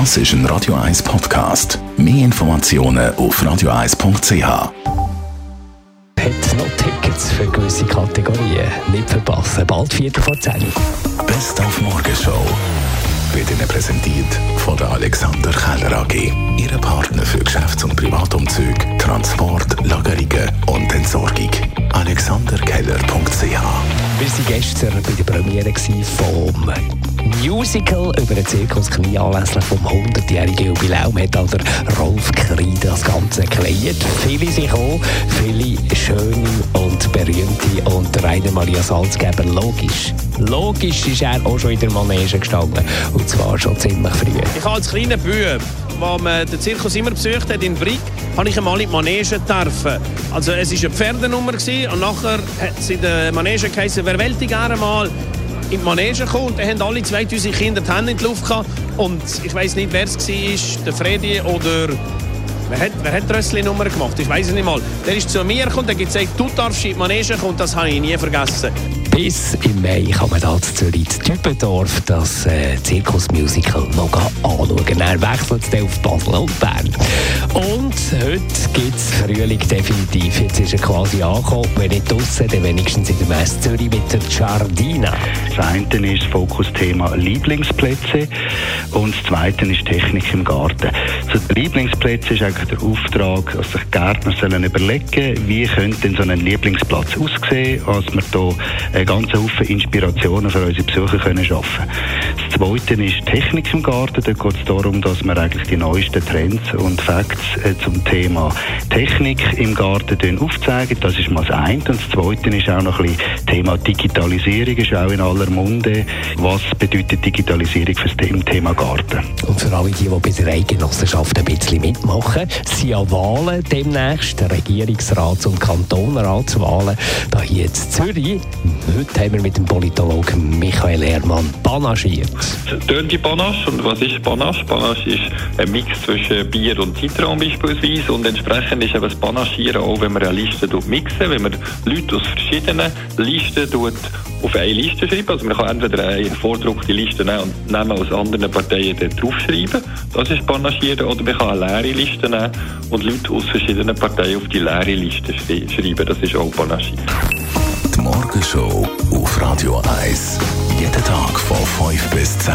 Das ist ein Radio 1 Podcast. Mehr Informationen auf radio1.ch. Hat noch Tickets für gewisse Kategorien. Nicht verpassen. Bald 4 vor 10. Best auf Morgenshow wird Ihnen präsentiert von der Alexander Keller AG. Ihre Partner für Geschäfts- und Privatumzug, Transport, Lagerungen und Entsorgung. AlexanderKeller.ch Wir waren gestern bei der Premiere vom Musical über den Zirkus Knie anlässlich vom 100-jährigen Jubiläum hat der Rolf Kreide das Ganze gekleidet. Viele sind gekommen, viele schöne und berühmte und Rainer Maria Salzgeber logisch. Logisch ist er auch schon in der Manege gestanden und zwar schon ziemlich früh. Ich als kleiner Bub, als man den Zirkus immer besucht hat in Brick, habe ich einmal in die Manege dürfen. Also es war eine Pferdenummer und nachher hat es in der Manege geheißen, wer wollte gerne mal in die Manege kommen und dann haben alle 2000 Kinder die Hände in die Luft gehabt und ich weiß nicht, wer es war, der Freddy oder Wer hat, wer hat die Rössli-Nummer gemacht? Ich weiß es nicht mal. Der ist zu mir gekommen und hat gesagt, du darfst in die Manege kommen. Das habe ich nie vergessen. Bis im Mai kann man da zu Zürich in Dübendorf das äh, Zirkusmusical noch anschauen. Dann wechselt es auf Basel und Bern. Und heute gibt es Frühling definitiv. Jetzt ist er quasi angekommen. Wenn nicht draussen, dann wenigstens in der Messe Zürich mit der Giardina. Das eine ist das Fokusthema Lieblingsplätze und das zweite ist Technik im Garten. Zu den Lieblingsplätzen ist eigentlich der Auftrag, dass sich Gärtner sollen überlegen wie könnte denn so ein Lieblingsplatz aussehen, dass wir hier einen ganzen Haufen Inspirationen für unsere Besucher können schaffen Das zweite ist Technik im Garten. Dort geht es darum, dass wir eigentlich die neuesten Trends und Facts äh, zum Thema Technik im Garten aufzeigen. Das ist mal das eine. Und das zweite ist auch noch ein bisschen Thema Digitalisierung, ist auch in aller Munde. Was bedeutet Digitalisierung für das Thema Garten? Und für alle die, die bei der Eidgenossenschaft ein bisschen mitmachen, sind ja Wahlen demnächst, Regierungsrats- und Kantonratswahlen, da hier in Zürich. Heute haben wir mit dem Politologen Michael Herrmann panaschiert. Dirty Panache. Und was ist Panache? Panache ist ein Mix zwischen Bier und Zitron beispielsweise. Und entsprechend ist eben das Panaschieren auch, wenn man eine Liste mixen, wenn man Leute aus verschiedenen Listen auf eine Liste schreiben. Also man kann entweder eine vordruckte Liste nehmen und Namen aus anderen Parteien draufschreiben. Das ist Panaschieren. Oder man kann eine leere Liste nehmen und Leute aus verschiedenen Parteien auf die leere Liste schreiben. Das ist auch Panaschieren. Die Morgenshow auf Radio 1. Jeden Tag von 5 bis 10.